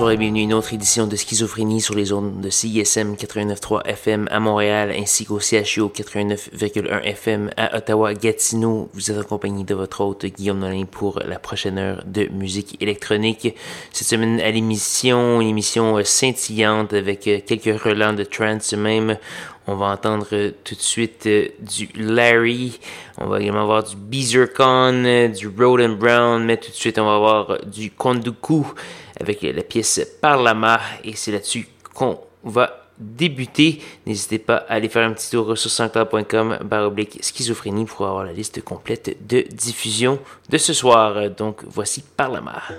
Bonsoir et bienvenue à une autre édition de Schizophrénie sur les ondes de CISM 89.3 FM à Montréal ainsi qu'au CHU 89.1 FM à Ottawa-Gatineau. Vous êtes accompagné de votre hôte Guillaume Nolin pour la prochaine heure de musique électronique. Cette semaine à l'émission, une émission scintillante avec quelques relents de trance même. On va entendre tout de suite du Larry. On va également avoir du Beezercon, du Road Brown, mais tout de suite on va avoir du Konduku avec la pièce Par et c'est là-dessus qu'on va débuter. N'hésitez pas à aller faire un petit tour sur sanctuaire.com baroblique schizophrénie pour avoir la liste complète de diffusion de ce soir. Donc voici Par la.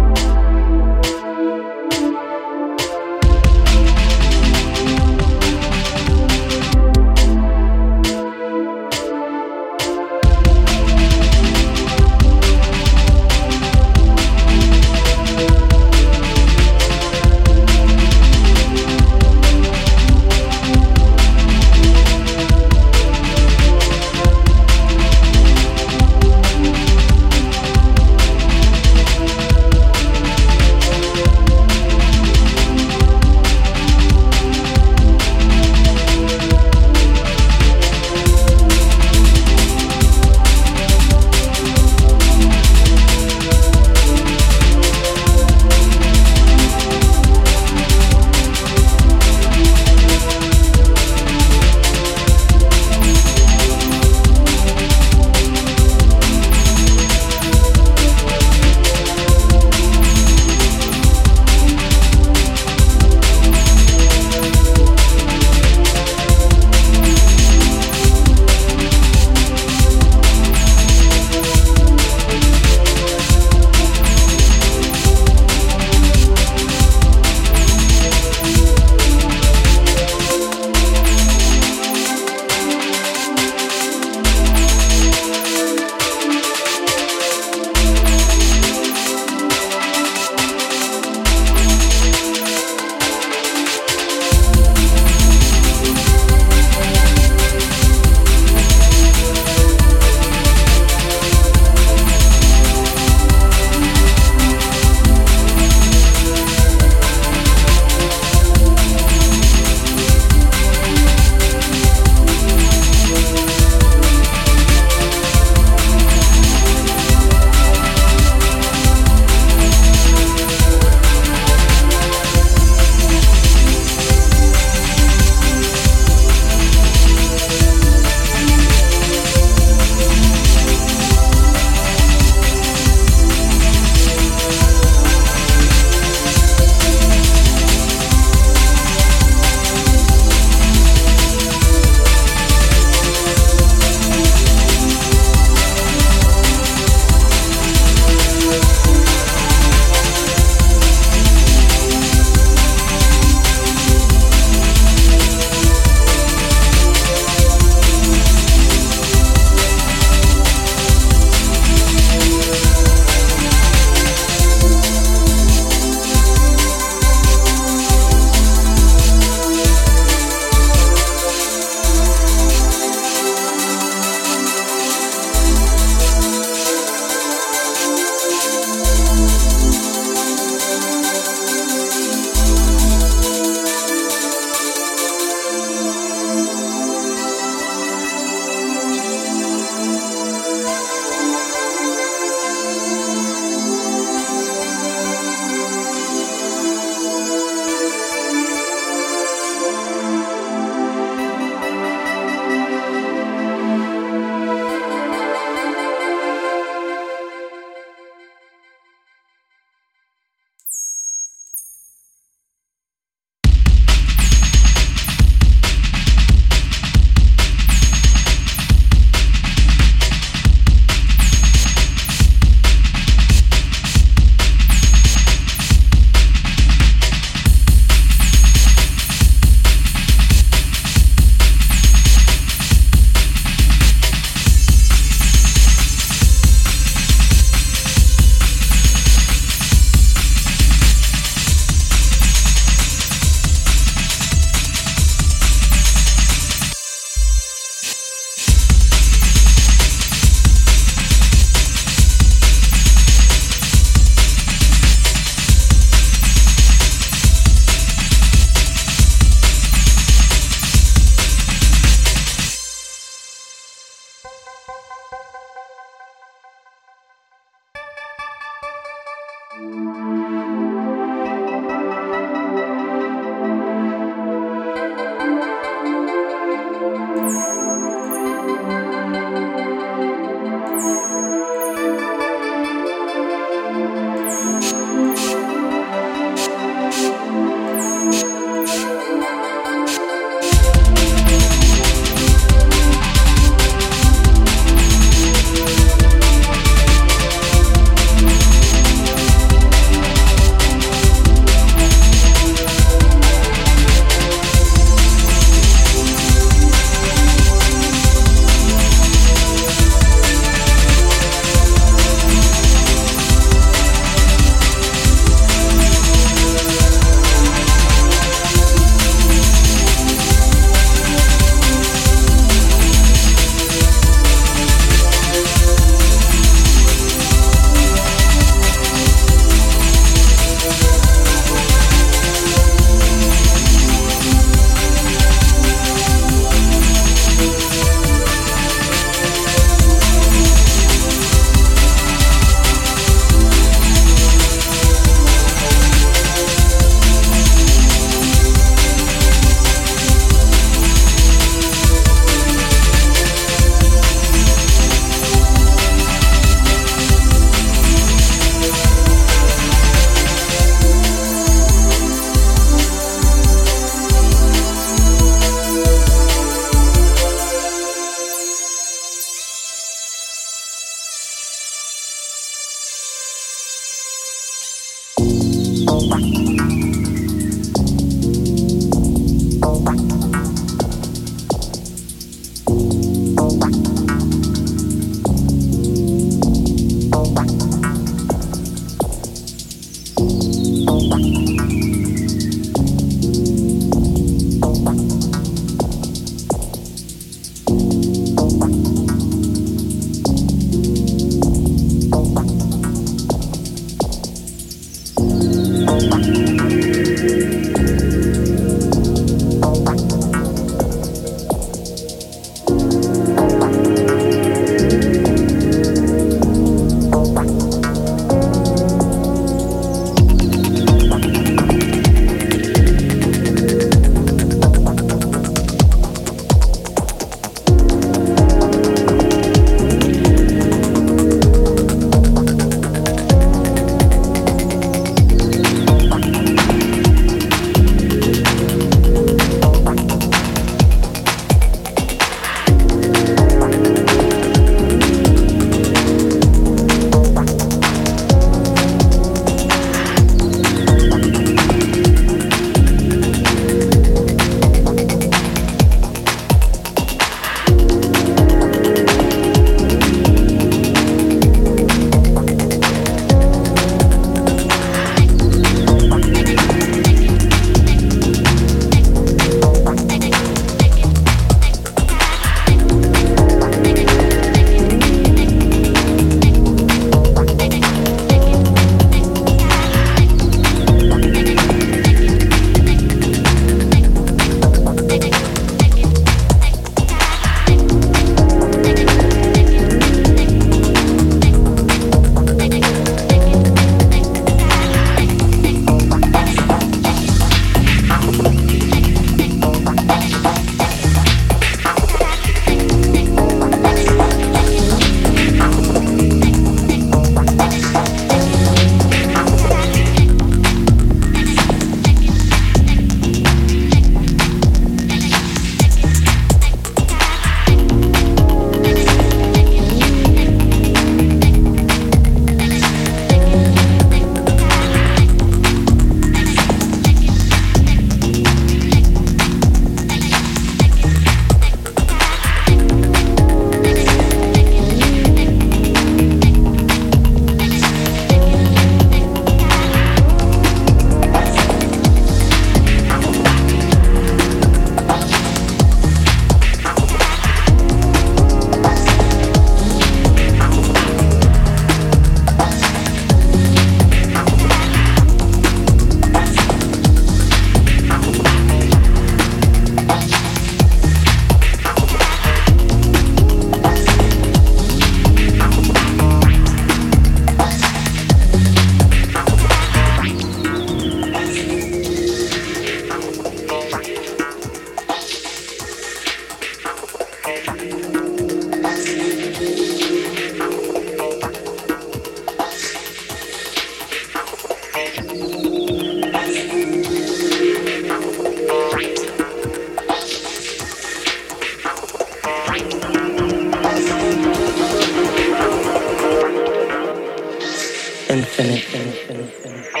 Thank you.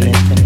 listening.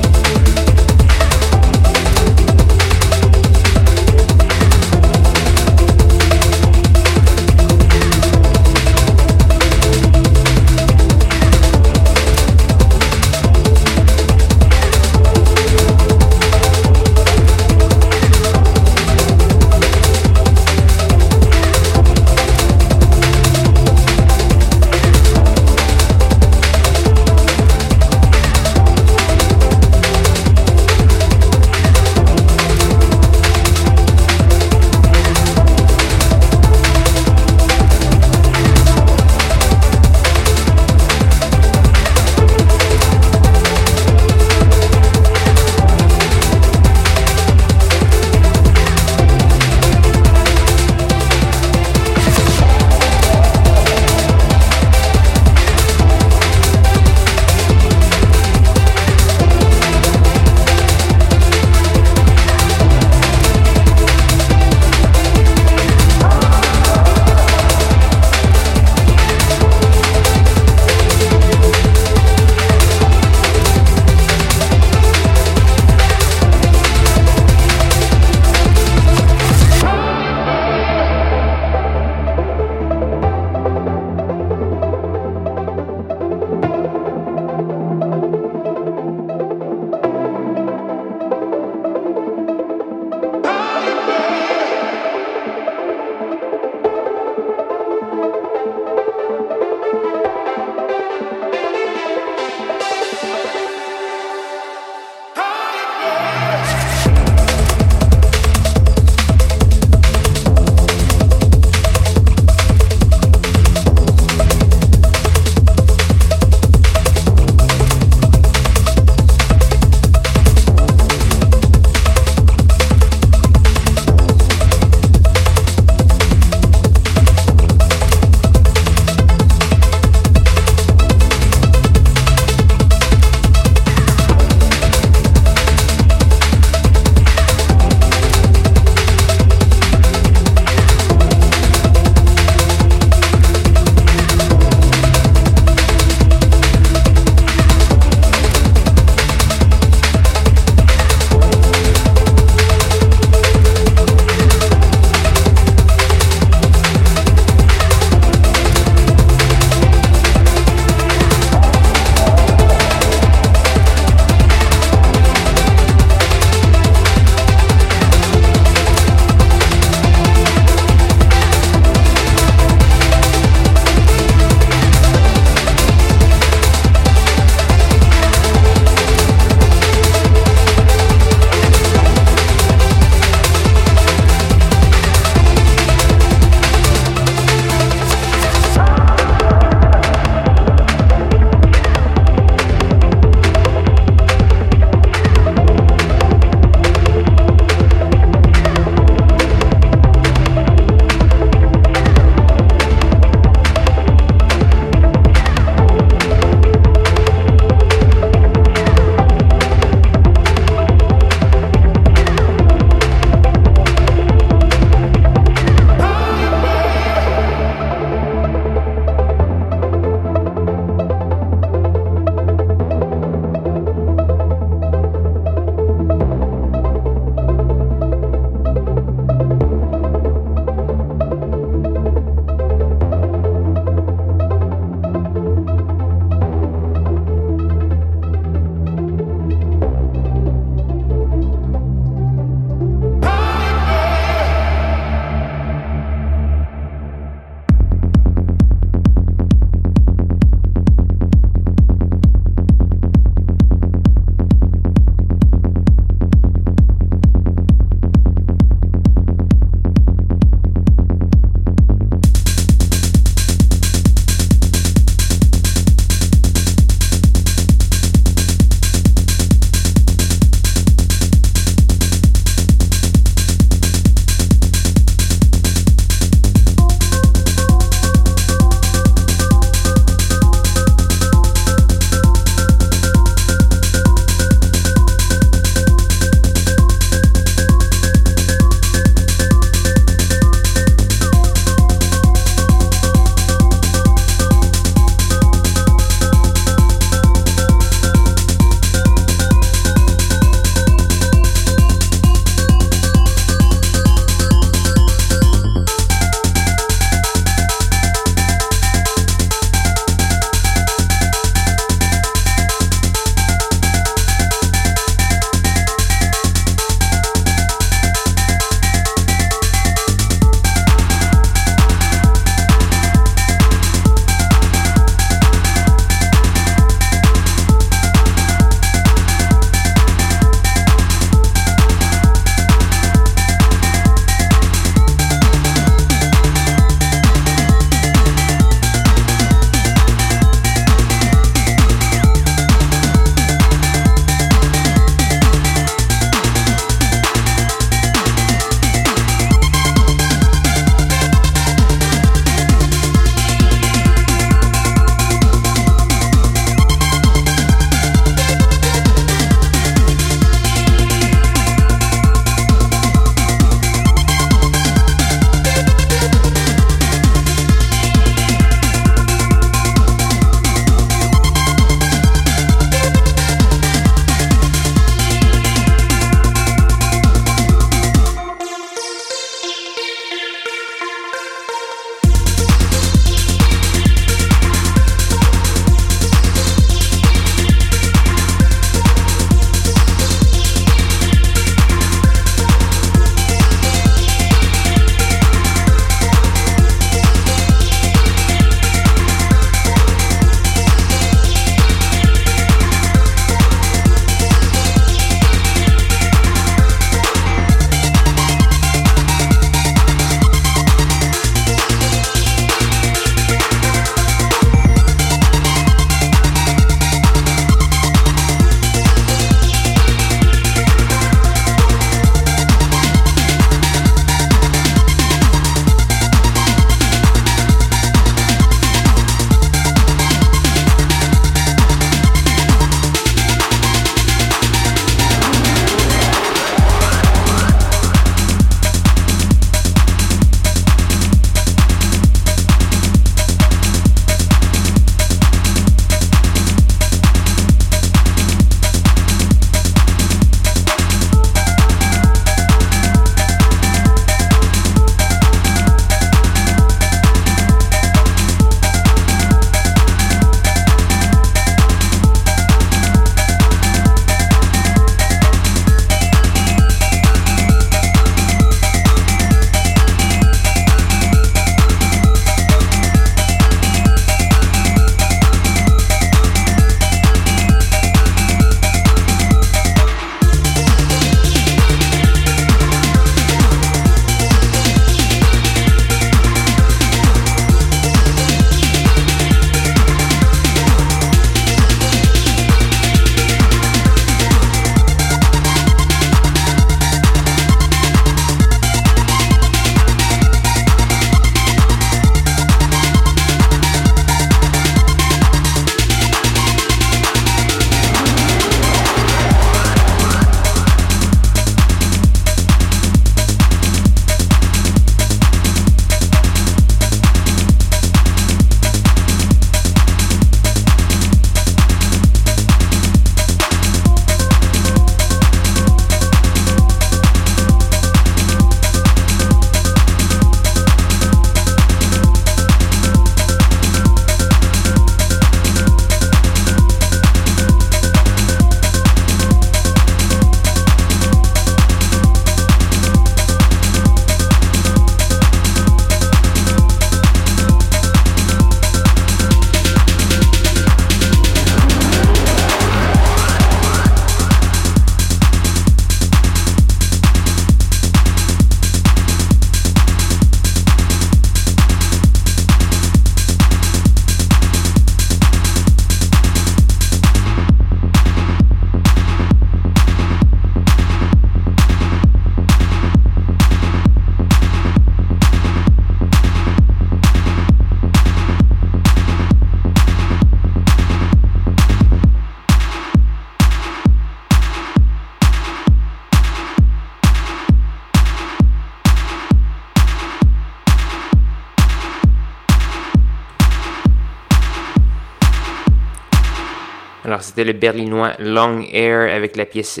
C'était le berlinois Long Air avec la pièce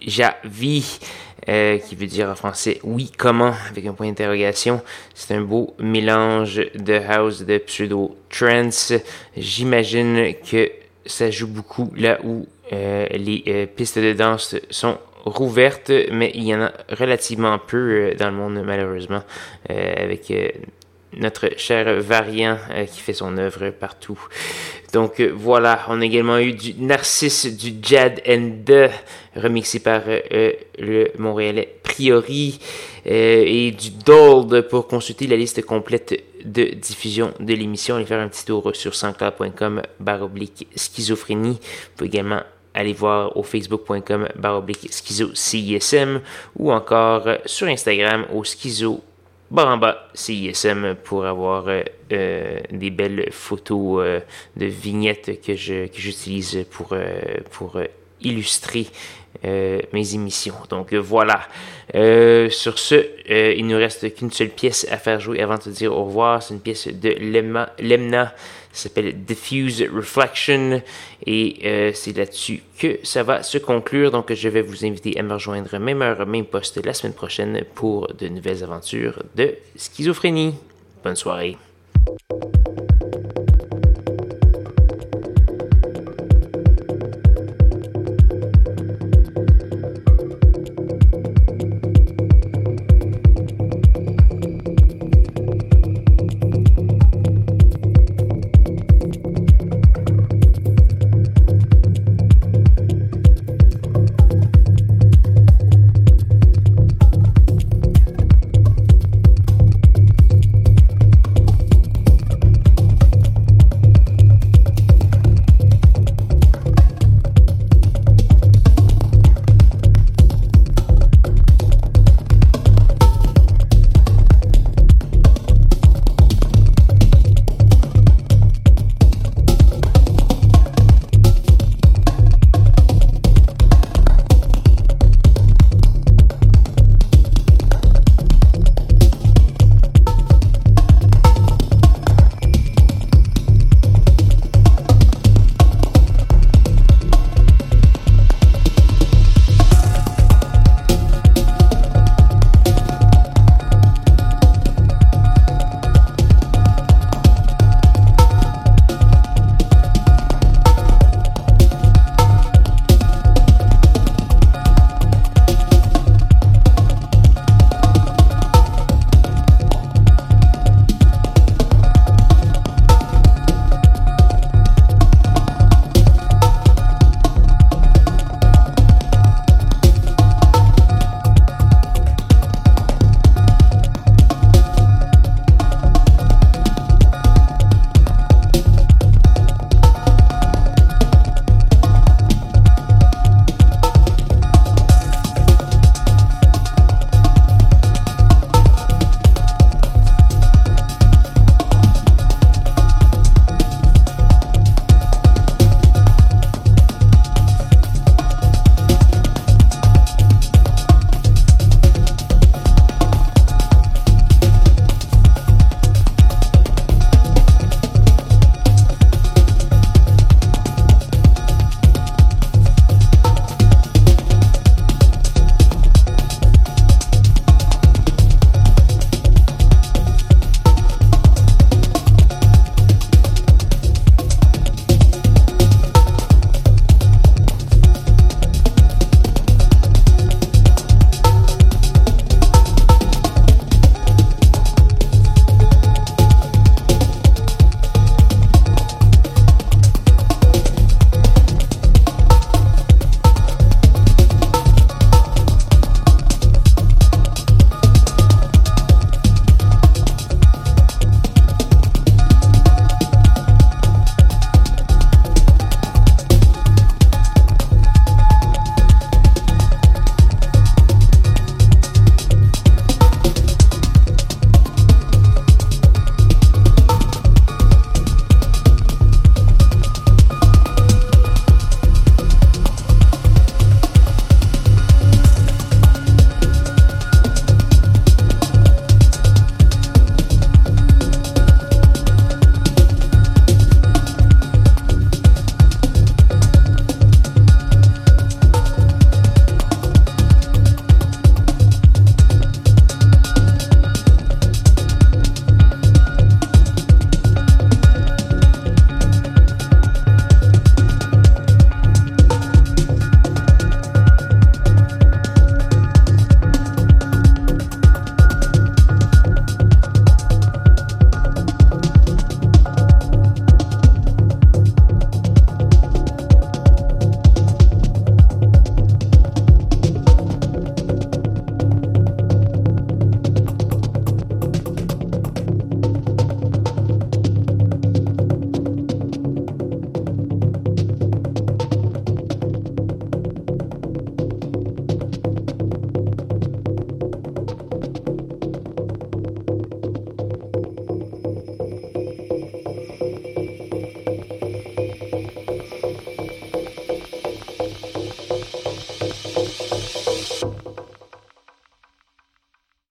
Javi. Euh, qui veut dire en français oui, comment, avec un point d'interrogation. C'est un beau mélange de house, de pseudo trance. J'imagine que ça joue beaucoup là où euh, les euh, pistes de danse sont rouvertes, mais il y en a relativement peu dans le monde malheureusement, avec notre cher variant qui fait son œuvre partout. Donc euh, voilà, on a également eu du Narcisse, du Jad and remixé par euh, le Montréalais Priori, euh, et du Dold pour consulter la liste complète de diffusion de l'émission. Allez faire un petit tour sur sanscloud.com baroblique schizophrénie. Vous pouvez également aller voir au facebook.com baroblique schizo CISM ou encore sur Instagram au schizo Baramba CISM pour avoir euh, euh, des belles photos euh, de vignettes que j'utilise pour illustrer mes émissions. Donc voilà. sur ce, il ne nous reste qu'une seule pièce à faire jouer avant de dire au revoir. C'est une pièce de Lemna ça s'appelle Diffuse Reflection et euh, c'est là-dessus que ça va se conclure. Donc je vais vous inviter à me rejoindre même heure, même poste la semaine prochaine pour de nouvelles aventures de schizophrénie. Bonne soirée.